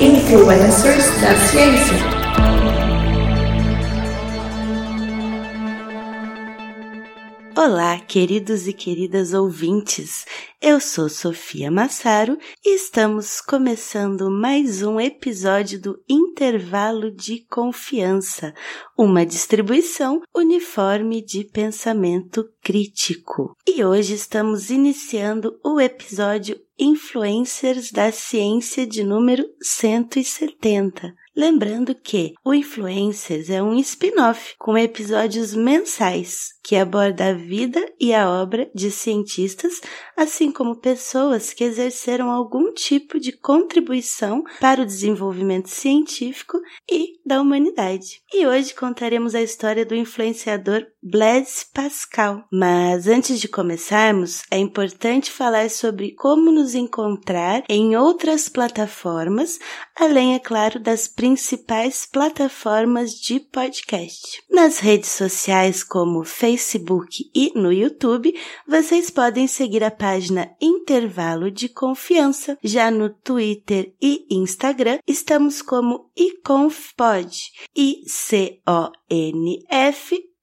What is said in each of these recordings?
Influencers da Ciência. Olá, queridos e queridas ouvintes. Eu sou Sofia Massaro e estamos começando mais um episódio do Intervalo de Confiança, uma distribuição uniforme de pensamento crítico. E hoje estamos iniciando o episódio Influencers da Ciência de número 170. Lembrando que o Influencers é um spin-off com episódios mensais que aborda a vida e a obra de cientistas, assim como pessoas que exerceram algum tipo de contribuição para o desenvolvimento científico e da humanidade. E hoje contaremos a história do influenciador Blaise Pascal. Mas antes de começarmos, é importante falar sobre como nos encontrar em outras plataformas, além, é claro, das principais plataformas de podcast. Nas redes sociais como Facebook, e no YouTube, vocês podem seguir a página Intervalo de Confiança. Já no Twitter e Instagram, estamos como iconfpod, I-C-O-N-F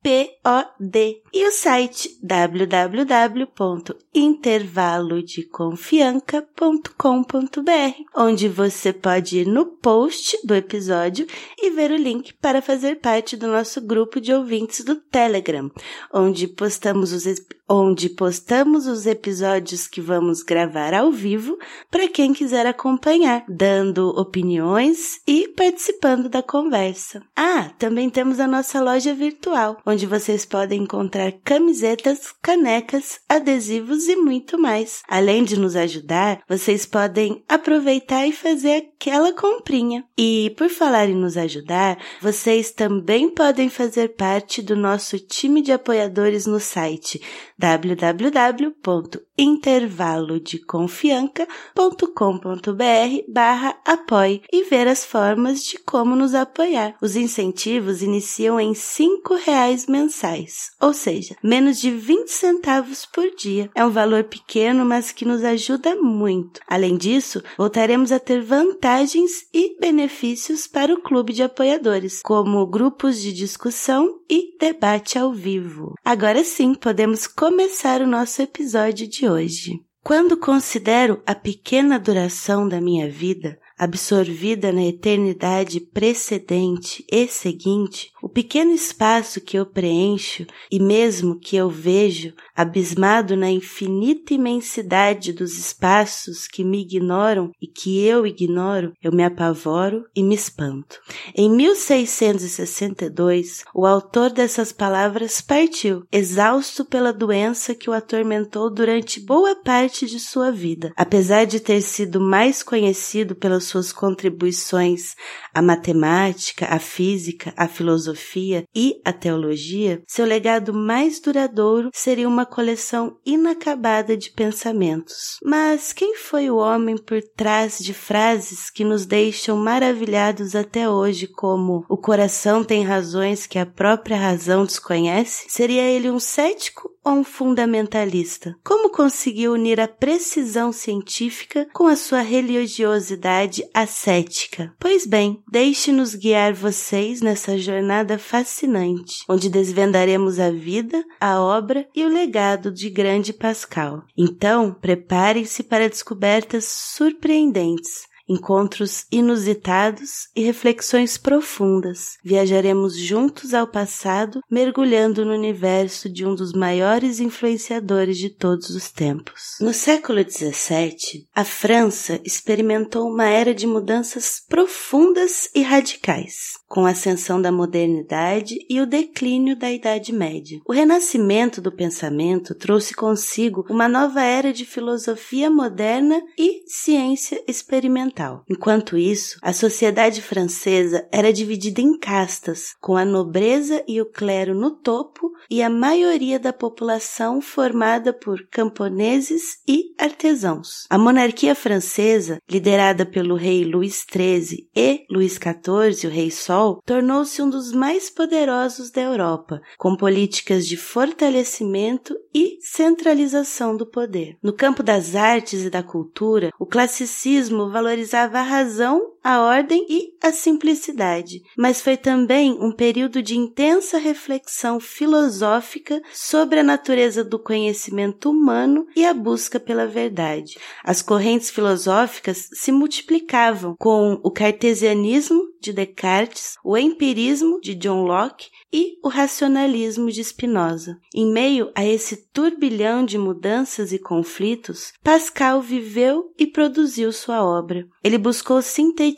POD e o site www.intervalodeconfianca.com.br, onde você pode ir no post do episódio e ver o link para fazer parte do nosso grupo de ouvintes do Telegram, onde postamos os onde postamos os episódios que vamos gravar ao vivo para quem quiser acompanhar, dando opiniões e participando da conversa. Ah, também temos a nossa loja virtual, onde vocês podem encontrar camisetas, canecas, adesivos e muito mais. Além de nos ajudar, vocês podem aproveitar e fazer aquela comprinha. E por falar em nos ajudar, vocês também podem fazer parte do nosso time de apoiadores no site www.intervalodeconfianca.com.br barra apoie e ver as formas de como nos apoiar. Os incentivos iniciam em cinco reais mensais, ou seja, menos de 20 centavos por dia. É um valor pequeno, mas que nos ajuda muito. Além disso, voltaremos a ter vantagens e benefícios para o clube de apoiadores, como grupos de discussão e debate ao vivo. Agora sim, podemos começar o nosso episódio de hoje. Quando considero a pequena duração da minha vida, absorvida na eternidade precedente e seguinte, o pequeno espaço que eu preencho e mesmo que eu vejo, abismado na infinita imensidade dos espaços que me ignoram e que eu ignoro, eu me apavoro e me espanto. Em 1662, o autor dessas palavras partiu, exausto pela doença que o atormentou durante boa parte de sua vida. Apesar de ter sido mais conhecido pelas suas contribuições à matemática, à física, à filosofia, filosofia e a teologia, seu legado mais duradouro seria uma coleção inacabada de pensamentos. Mas quem foi o homem por trás de frases que nos deixam maravilhados até hoje, como o coração tem razões que a própria razão desconhece? Seria ele um cético ou um fundamentalista? Como conseguiu unir a precisão científica com a sua religiosidade ascética? Pois bem, deixe-nos guiar vocês nessa jornada fascinante, onde desvendaremos a vida, a obra e o legado de grande Pascal. Então, preparem-se para descobertas surpreendentes encontros inusitados e reflexões profundas. Viajaremos juntos ao passado, mergulhando no universo de um dos maiores influenciadores de todos os tempos. No século XVII, a França experimentou uma era de mudanças profundas e radicais, com a ascensão da modernidade e o declínio da Idade Média. O renascimento do pensamento trouxe consigo uma nova era de filosofia moderna e ciência experimental Enquanto isso, a sociedade francesa era dividida em castas, com a nobreza e o clero no topo e a maioria da população formada por camponeses e artesãos. A monarquia francesa, liderada pelo rei Luís XIII e Luís XIV, o rei Sol, tornou-se um dos mais poderosos da Europa, com políticas de fortalecimento e centralização do poder. No campo das artes e da cultura, o classicismo valorizava a razão, a ordem e a simplicidade, mas foi também um período de intensa reflexão filosófica sobre a natureza do conhecimento humano e a busca pela verdade. As correntes filosóficas se multiplicavam com o cartesianismo de Descartes, o empirismo de John Locke e o racionalismo de Spinoza. Em meio a esse turbilhão de mudanças e conflitos, Pascal viveu e produziu sua obra. Ele buscou sintetizar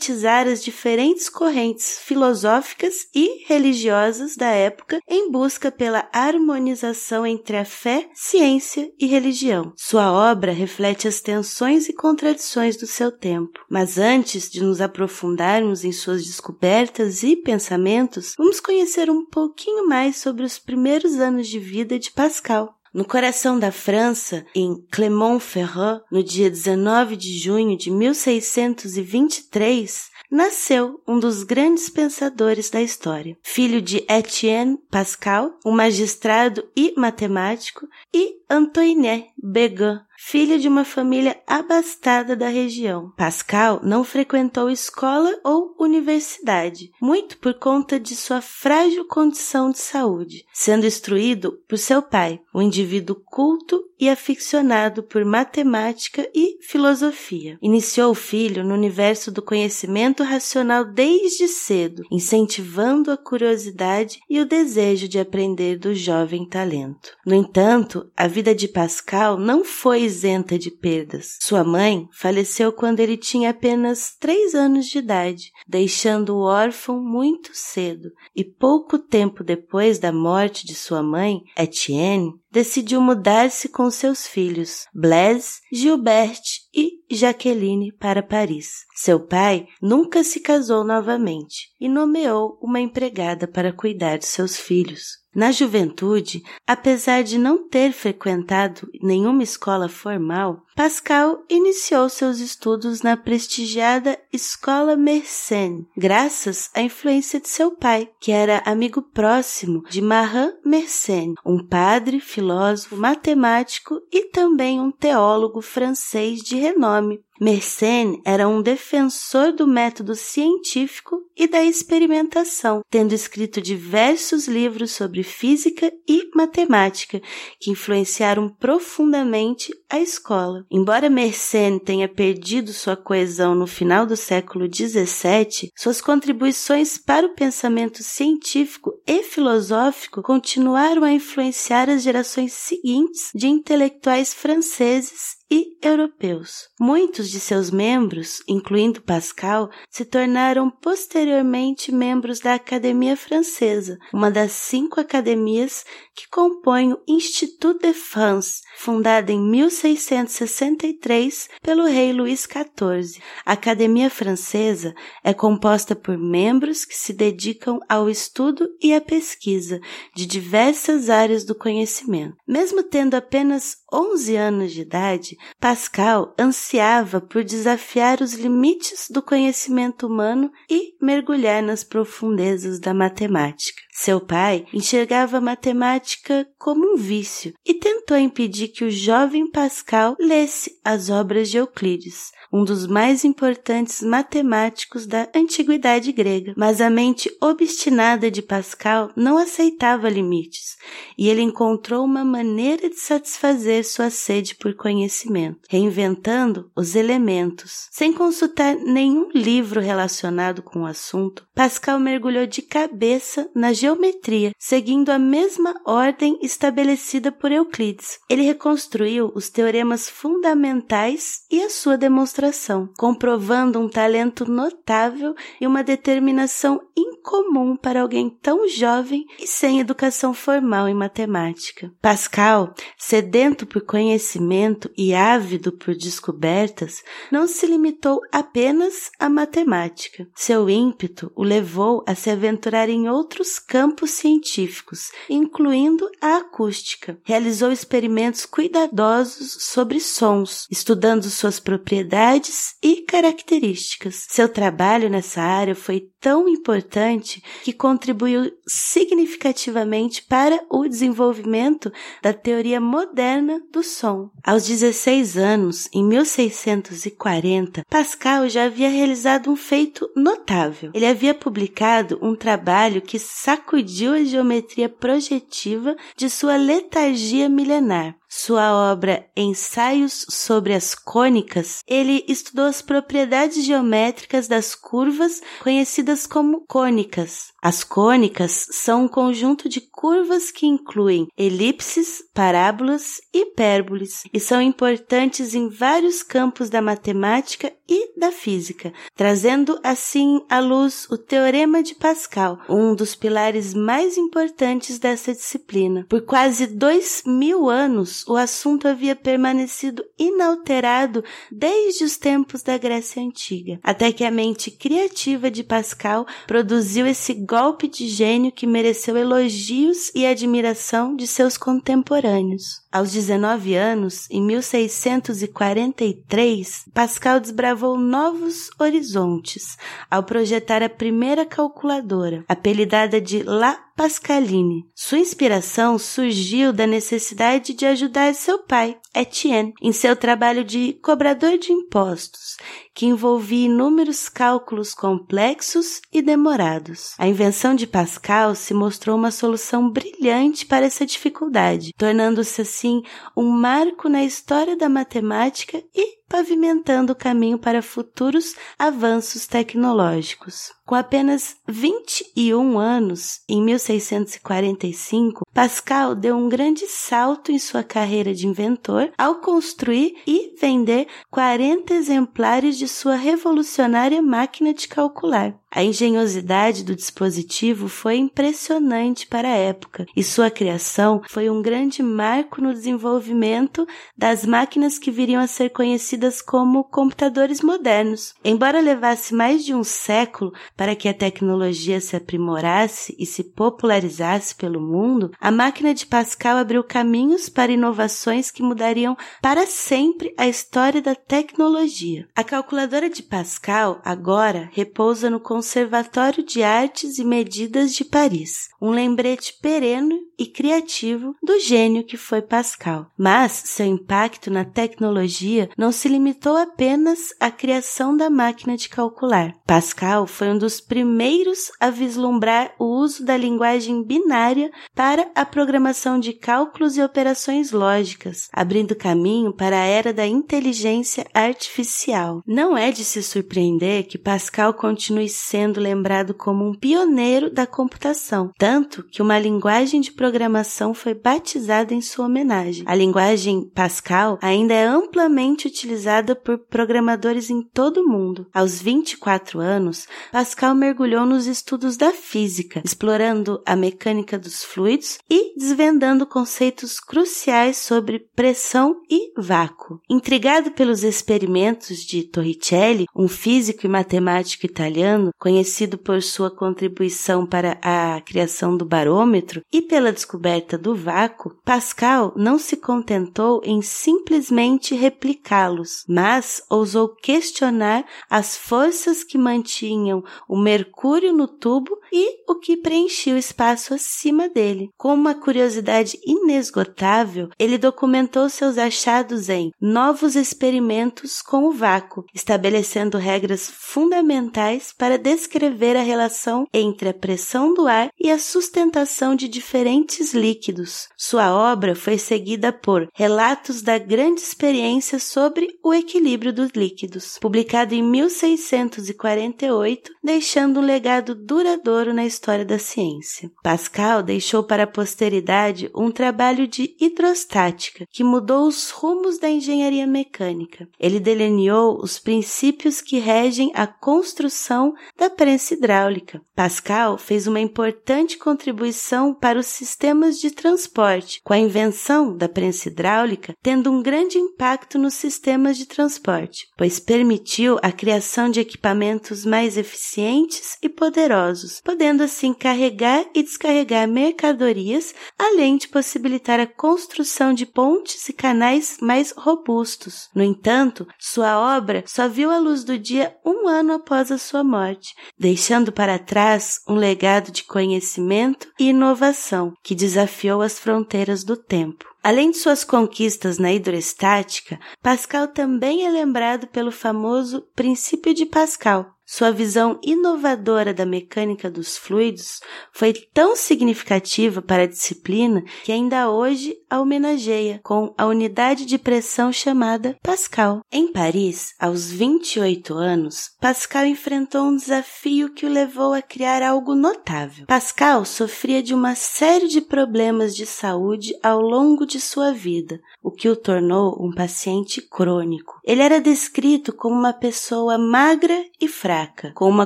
as diferentes correntes filosóficas e religiosas da época em busca pela harmonização entre a fé, ciência e religião. Sua obra reflete as tensões e contradições do seu tempo. Mas antes de nos aprofundarmos em suas descobertas e pensamentos, vamos conhecer um pouquinho mais sobre os primeiros anos de vida de Pascal. No coração da França, em Clermont-Ferrand, no dia 19 de junho de 1623, nasceu um dos grandes pensadores da história. Filho de Etienne Pascal, um magistrado e matemático, e Antoinette Beguin, filha de uma família abastada da região. Pascal não frequentou escola ou universidade, muito por conta de sua frágil condição de saúde, sendo instruído por seu pai, um indivíduo culto e aficionado por matemática e filosofia. Iniciou o filho no universo do conhecimento racional desde cedo, incentivando a curiosidade e o desejo de aprender do jovem talento. No entanto, a vida de Pascal não foi isenta de perdas. Sua mãe faleceu quando ele tinha apenas três anos de idade, deixando o órfão muito cedo, e pouco tempo depois da morte de sua mãe, Etienne, decidiu mudar-se com seus filhos, Blaise, Gilbert e Jaqueline, para Paris. Seu pai nunca se casou novamente e nomeou uma empregada para cuidar de seus filhos. Na juventude, apesar de não ter frequentado nenhuma escola formal, Pascal iniciou seus estudos na prestigiada Escola Mersenne, graças à influência de seu pai, que era amigo próximo de Marin Mersenne, um padre, filósofo, matemático e também um teólogo francês de renome. Mersenne era um defensor do método científico e da experimentação, tendo escrito diversos livros sobre física e matemática que influenciaram profundamente a escola. Embora Mersenne tenha perdido sua coesão no final do século XVII, suas contribuições para o pensamento científico e filosófico continuaram a influenciar as gerações seguintes de intelectuais franceses e europeus. Muitos de seus membros, incluindo Pascal, se tornaram posteriormente membros da Academia Francesa, uma das cinco academias que compõem o Institut de France, fundada em 1663 pelo rei Luís XIV. A Academia Francesa é composta por membros que se dedicam ao estudo e à pesquisa de diversas áreas do conhecimento. Mesmo tendo apenas 11 anos de idade, Pascal ansiava por desafiar os limites do conhecimento humano e mergulhar nas profundezas da matemática. Seu pai enxergava a matemática como um vício e tentou impedir que o jovem Pascal lesse as obras de Euclides, um dos mais importantes matemáticos da antiguidade grega. Mas a mente obstinada de Pascal não aceitava limites e ele encontrou uma maneira de satisfazer sua sede por conhecimento, reinventando os elementos. Sem consultar nenhum livro relacionado com o assunto, Pascal mergulhou de cabeça na geometria geometria, seguindo a mesma ordem estabelecida por Euclides. Ele reconstruiu os teoremas fundamentais e a sua demonstração, comprovando um talento notável e uma determinação incomum para alguém tão jovem e sem educação formal em matemática. Pascal, sedento por conhecimento e ávido por descobertas, não se limitou apenas à matemática. Seu ímpeto o levou a se aventurar em outros campos científicos, incluindo a acústica. Realizou experimentos cuidadosos sobre sons, estudando suas propriedades e características. Seu trabalho nessa área foi tão importante que contribuiu significativamente para o desenvolvimento da teoria moderna do som. Aos 16 anos, em 1640, Pascal já havia realizado um feito notável. Ele havia publicado um trabalho que sacudiu a geometria projetiva de sua letargia milenar. Sua obra Ensaios sobre as Cônicas, ele estudou as propriedades geométricas das curvas conhecidas como cônicas. As cônicas são um conjunto de curvas que incluem elipses, parábolas e hipérboles e são importantes em vários campos da matemática e da física, trazendo assim à luz o Teorema de Pascal, um dos pilares mais importantes dessa disciplina. Por quase dois mil anos, o assunto havia permanecido inalterado desde os tempos da Grécia Antiga, até que a mente criativa de Pascal produziu esse golpe de gênio que mereceu elogios e admiração de seus contemporâneos. Aos 19 anos, em 1643, Pascal desbravou novos horizontes ao projetar a primeira calculadora, apelidada de La Pascaline. Sua inspiração surgiu da necessidade de ajudar seu pai, Etienne, em seu trabalho de cobrador de impostos, que envolvia inúmeros cálculos complexos e demorados. A invenção de Pascal se mostrou uma solução brilhante para essa dificuldade, tornando-se assim um marco na história da matemática e pavimentando o caminho para futuros avanços tecnológicos. Com apenas 21 anos, em 1645, Pascal deu um grande salto em sua carreira de inventor ao construir e vender 40 exemplares de sua revolucionária máquina de calcular. A engenhosidade do dispositivo foi impressionante para a época e sua criação foi um grande marco no desenvolvimento das máquinas que viriam a ser conhecidas como computadores modernos. Embora levasse mais de um século para que a tecnologia se aprimorasse e se popularizasse pelo mundo, a máquina de Pascal abriu caminhos para inovações que mudariam para sempre a história da tecnologia. A calculadora de Pascal agora repousa no Conservatório de Artes e Medidas de Paris, um lembrete perene e criativo do gênio que foi Pascal. Mas seu impacto na tecnologia não se limitou apenas à criação da máquina de calcular. Pascal foi um dos primeiros a vislumbrar o uso da linguagem binária para a programação de cálculos e operações lógicas, abrindo caminho para a era da inteligência artificial. Não é de se surpreender que Pascal continue sendo lembrado como um pioneiro da computação, tanto que uma linguagem de programação foi batizada em sua homenagem. A linguagem Pascal ainda é amplamente utilizada por programadores em todo o mundo. Aos 24 anos, Pascal mergulhou nos estudos da física, explorando a mecânica dos fluidos e desvendando conceitos cruciais sobre pressão e vácuo. Intrigado pelos experimentos de Torricelli, um físico e matemático italiano, conhecido por sua contribuição para a criação do barômetro e pela descoberta do vácuo, Pascal não se contentou em simplesmente replicá-los, mas ousou questionar as forças que mantinham o mercúrio no tubo e o que preenchia o espaço acima dele. Com uma curiosidade inesgotável, ele documentou seus achados em Novos Experimentos com o Vácuo, estabelecendo regras fundamentais para descrever a relação entre a pressão do ar e a sustentação de diferentes líquidos. Sua obra foi seguida por Relatos da Grande Experiência sobre o Equilíbrio dos Líquidos, publicado em 1648, deixando um legado duradouro na história da ciência. Pascal deixou para a posteridade um trabalho de hidrostática que mudou os rumos da engenharia mecânica. Ele delineou os princípios que regem a construção da prensa hidráulica. Pascal fez uma importante contribuição para os sistemas de transporte, com a invenção da prensa hidráulica tendo um grande impacto nos sistemas de transporte, pois permitiu a criação de equipamentos mais eficientes e poderosos, podendo assim carregar e descarregar mercadorias, além de possibilitar a construção de pontes e canais mais robustos. No entanto, sua obra só viu a luz do dia um ano após a sua morte, deixando para trás um legado de conhecimento e inovação que desafiou as fronteiras do tempo. Além de suas conquistas na hidroestática, Pascal também é lembrado pelo famoso princípio de Pascal, sua visão inovadora da mecânica dos fluidos foi tão significativa para a disciplina que ainda hoje a homenageia com a unidade de pressão chamada Pascal. Em Paris, aos 28 anos, Pascal enfrentou um desafio que o levou a criar algo notável. Pascal sofria de uma série de problemas de saúde ao longo de sua vida, o que o tornou um paciente crônico. Ele era descrito como uma pessoa magra e fraca, com uma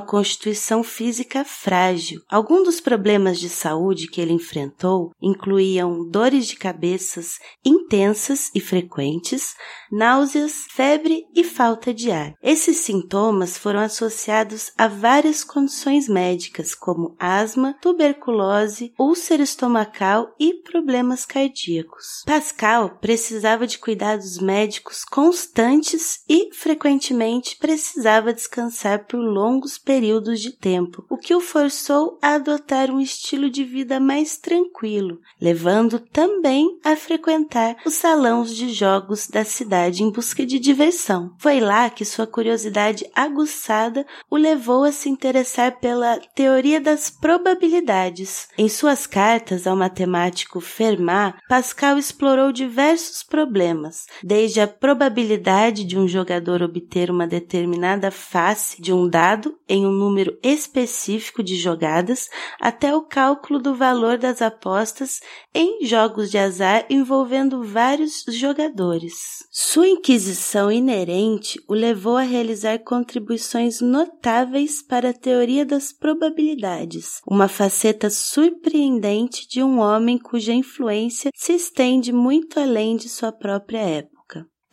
constituição física frágil. Alguns dos problemas de saúde que ele enfrentou incluíam dores de cabeças intensas e frequentes, náuseas, febre e falta de ar. Esses sintomas foram associados a várias condições médicas, como asma, tuberculose, úlcera estomacal e problemas cardíacos. Pascal precisava de cuidados médicos constantes e frequentemente precisava descansar por longos períodos de tempo, o que o forçou a adotar um estilo de vida mais tranquilo, levando também a frequentar os salões de jogos da cidade em busca de diversão. Foi lá que sua curiosidade aguçada o levou a se interessar pela teoria das probabilidades. Em suas cartas ao matemático Fermat, Pascal explorou diversos problemas, desde a probabilidade de um jogador obter uma determinada face de um dado em um número específico de jogadas até o cálculo do valor das apostas em jogos de azar envolvendo vários jogadores. Sua inquisição inerente o levou a realizar contribuições notáveis para a teoria das probabilidades, uma faceta surpreendente de um homem cuja influência se estende muito além de sua própria época.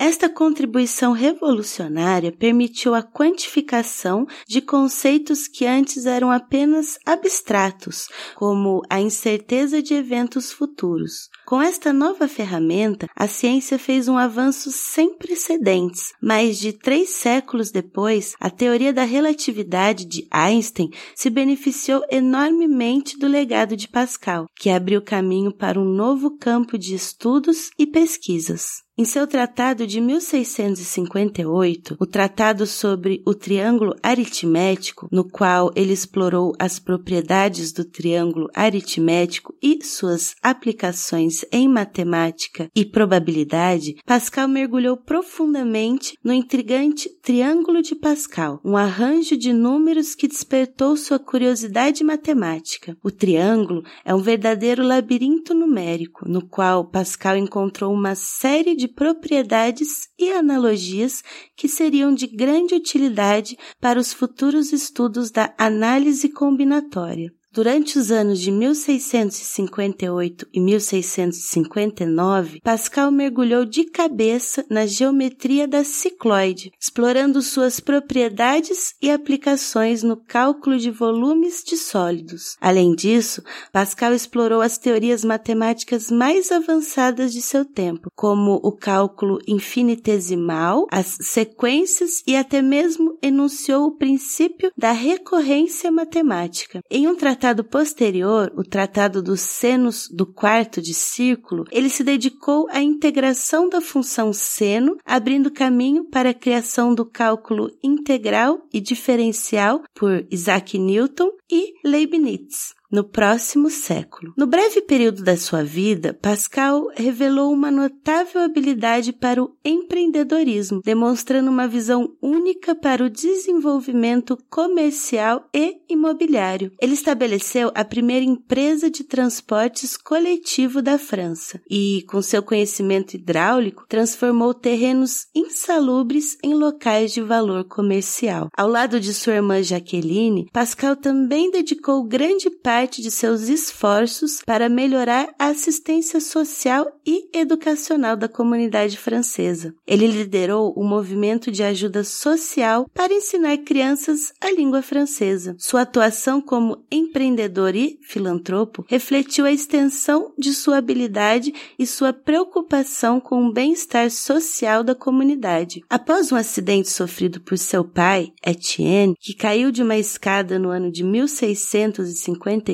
Esta contribuição revolucionária permitiu a quantificação de conceitos que antes eram apenas abstratos, como a incerteza de eventos futuros. Com esta nova ferramenta, a ciência fez um avanço sem precedentes. Mais de três séculos depois, a teoria da relatividade de Einstein se beneficiou enormemente do legado de Pascal, que abriu caminho para um novo campo de estudos e pesquisas. Em seu tratado de 1658, o Tratado sobre o Triângulo Aritmético, no qual ele explorou as propriedades do triângulo aritmético e suas aplicações em matemática e probabilidade, Pascal mergulhou profundamente no intrigante Triângulo de Pascal, um arranjo de números que despertou sua curiosidade matemática. O triângulo é um verdadeiro labirinto numérico, no qual Pascal encontrou uma série de propriedades e analogias que seriam de grande utilidade para os futuros estudos da análise combinatória. Durante os anos de 1658 e 1659, Pascal mergulhou de cabeça na geometria da cicloide, explorando suas propriedades e aplicações no cálculo de volumes de sólidos. Além disso, Pascal explorou as teorias matemáticas mais avançadas de seu tempo, como o cálculo infinitesimal, as sequências e até mesmo enunciou o princípio da recorrência matemática. Em um tratado tratado posterior, o Tratado dos Senos do Quarto de Círculo, ele se dedicou à integração da função seno, abrindo caminho para a criação do cálculo integral e diferencial por Isaac Newton e Leibniz no próximo século. No breve período da sua vida, Pascal revelou uma notável habilidade para o empreendedorismo, demonstrando uma visão única para o desenvolvimento comercial e imobiliário. Ele estabeleceu a primeira empresa de transportes coletivo da França e, com seu conhecimento hidráulico, transformou terrenos insalubres em locais de valor comercial. Ao lado de sua irmã Jaqueline, Pascal também dedicou grande parte parte de seus esforços para melhorar a assistência social e educacional da comunidade francesa. Ele liderou o movimento de ajuda social para ensinar crianças a língua francesa. Sua atuação como empreendedor e filantropo refletiu a extensão de sua habilidade e sua preocupação com o bem-estar social da comunidade. Após um acidente sofrido por seu pai, Etienne, que caiu de uma escada no ano de 1650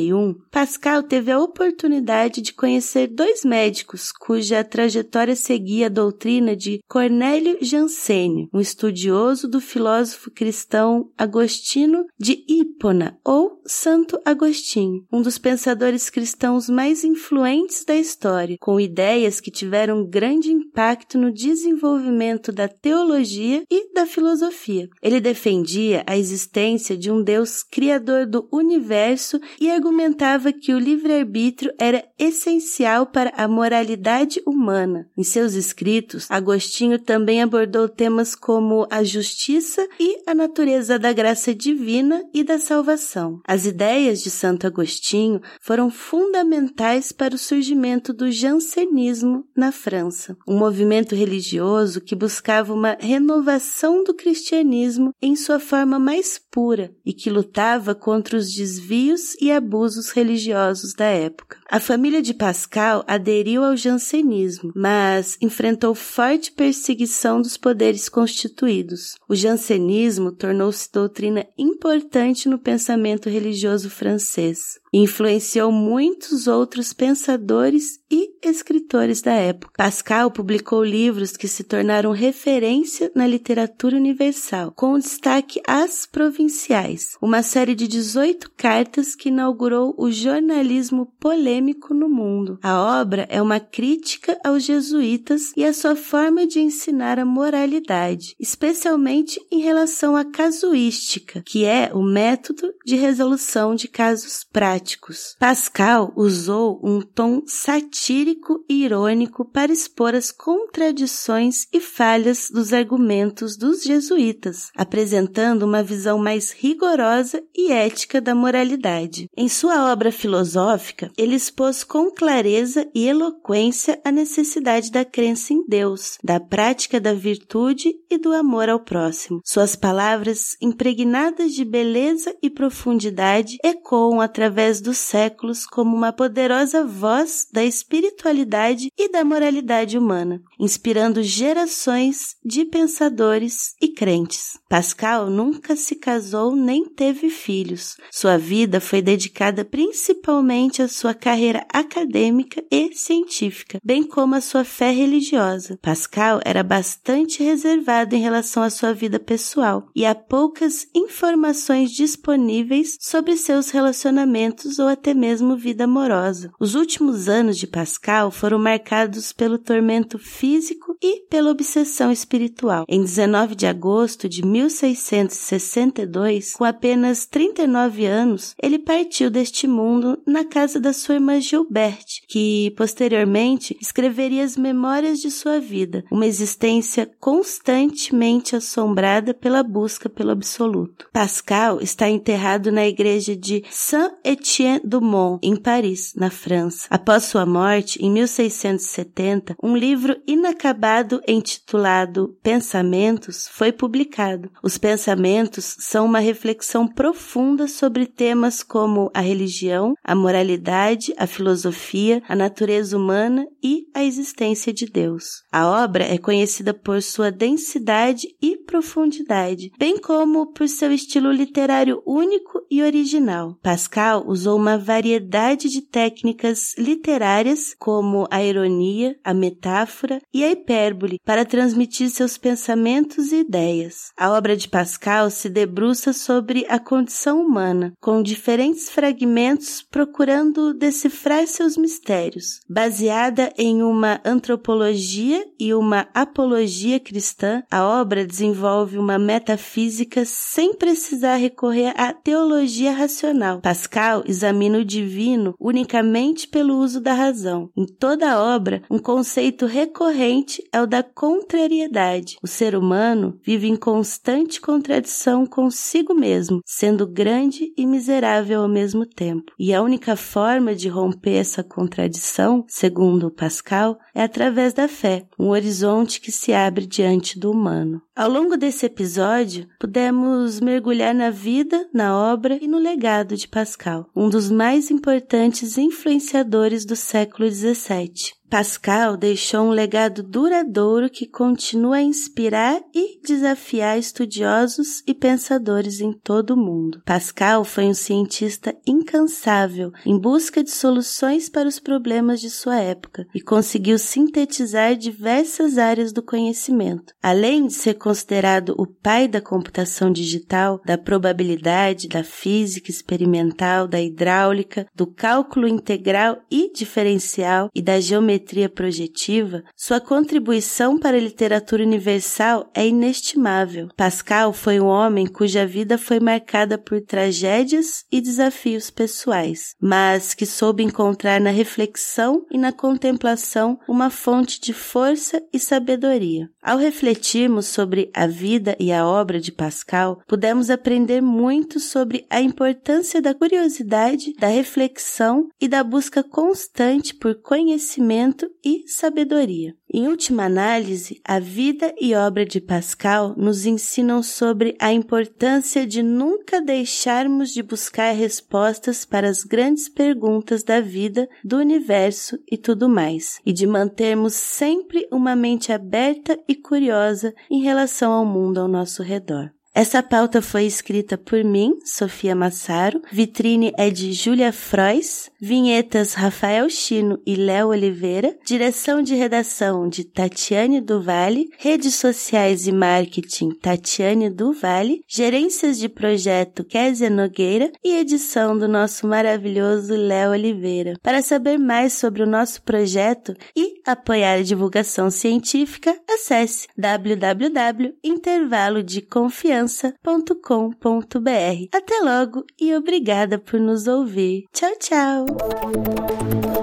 Pascal teve a oportunidade de conhecer dois médicos cuja trajetória seguia a doutrina de Cornélio Jansênio, um estudioso do filósofo cristão Agostino de Hipona, ou Santo Agostinho, um dos pensadores cristãos mais influentes da história, com ideias que tiveram grande impacto no desenvolvimento da teologia e da filosofia. Ele defendia a existência de um Deus criador do universo e argumentava que o livre-arbítrio era essencial para a moralidade humana. Em seus escritos, Agostinho também abordou temas como a justiça e a natureza da graça divina e da salvação. As ideias de Santo Agostinho foram fundamentais para o surgimento do jansenismo na França, um movimento religioso que buscava uma renovação do cristianismo em sua forma mais pura e que lutava contra os desvios e abusos abusos religiosos da época. A família de Pascal aderiu ao jansenismo, mas enfrentou forte perseguição dos poderes constituídos. O jansenismo tornou-se doutrina importante no pensamento religioso francês influenciou muitos outros pensadores e escritores da época. Pascal publicou livros que se tornaram referência na literatura universal, com destaque às provinciais, uma série de 18 cartas que inaugurou o jornalismo polêmico no mundo. A obra é uma crítica aos jesuítas e à sua forma de ensinar a moralidade, especialmente em relação à casuística, que é o método de resolução de casos práticos. Pascal usou um tom satírico e irônico para expor as contradições e falhas dos argumentos dos jesuítas, apresentando uma visão mais rigorosa e ética da moralidade. Em sua obra filosófica, ele expôs com clareza e eloquência a necessidade da crença em Deus, da prática da virtude e do amor ao próximo. Suas palavras, impregnadas de beleza e profundidade, ecoam através dos séculos como uma poderosa voz da espiritualidade e da moralidade humana, inspirando gerações de pensadores e crentes. Pascal nunca se casou nem teve filhos. Sua vida foi dedicada principalmente à sua carreira acadêmica e científica, bem como à sua fé religiosa. Pascal era bastante reservado em relação à sua vida pessoal e há poucas informações disponíveis sobre seus relacionamentos ou até mesmo vida amorosa. Os últimos anos de Pascal foram marcados pelo tormento físico e pela obsessão espiritual. Em 19 de agosto de 1662, com apenas 39 anos, ele partiu deste mundo na casa da sua irmã Gilberte, que posteriormente escreveria as memórias de sua vida, uma existência constantemente assombrada pela busca pelo absoluto. Pascal está enterrado na igreja de Saint-Étienne-du-Mont, em Paris, na França. Após sua morte, em 1670, um livro inacabado intitulado Pensamentos foi publicado. Os pensamentos são uma reflexão profunda sobre temas como a religião, a moralidade, a filosofia, a natureza humana e a existência de Deus. A obra é conhecida por sua densidade e profundidade, bem como por seu estilo literário único e original. Pascal usou uma variedade de técnicas literárias, como a ironia, a metáfora e a hipérbole, para transmitir seus pensamentos e ideias. A obra de Pascal se debruça sobre a condição humana, com diferentes fragmentos procurando decifrar seus mistérios. Baseada em uma antropologia e uma apologia cristã, a obra desenvolve uma metafísica sem precisar recorrer à teologia racional. Pascal examina o divino unicamente pelo uso da razão. Em toda a obra, um conceito recorrente é o da contrariedade. O ser humano vive em constante contradição consigo mesmo, sendo grande e miserável ao mesmo tempo. E a única forma de romper essa contradição, segundo Pascal, é através da fé, um horizonte que se abre diante do humano. Ao longo desse episódio, pudemos mergulhar na vida, na obra e no legado de Pascal, um dos mais importantes influenciadores do século XVII. Pascal deixou um legado duradouro que continua a inspirar e desafiar estudiosos e pensadores em todo o mundo. Pascal foi um cientista incansável em busca de soluções para os problemas de sua época e conseguiu sintetizar diversas áreas do conhecimento. Além de ser considerado o pai da computação digital, da probabilidade, da física experimental, da hidráulica, do cálculo integral e diferencial e da geometria geometria projetiva, sua contribuição para a literatura universal é inestimável. Pascal foi um homem cuja vida foi marcada por tragédias e desafios pessoais, mas que soube encontrar na reflexão e na contemplação uma fonte de força e sabedoria. Ao refletirmos sobre a vida e a obra de Pascal, pudemos aprender muito sobre a importância da curiosidade, da reflexão e da busca constante por conhecimento e sabedoria. Em última análise, a vida e obra de Pascal nos ensinam sobre a importância de nunca deixarmos de buscar respostas para as grandes perguntas da vida, do universo e tudo mais, e de mantermos sempre uma mente aberta e curiosa em relação ao mundo ao nosso redor. Essa pauta foi escrita por mim, Sofia Massaro, vitrine é de Júlia Frois, vinhetas Rafael Chino e Léo Oliveira, direção de redação de Tatiane Duvalle, redes sociais e marketing Tatiane Duvalle, gerências de projeto Kézia Nogueira. E edição do nosso maravilhoso Léo Oliveira. Para saber mais sobre o nosso projeto e apoiar a divulgação científica, acesse www.intervalo de confiança criança.com.br. Até logo e obrigada por nos ouvir. Tchau, tchau!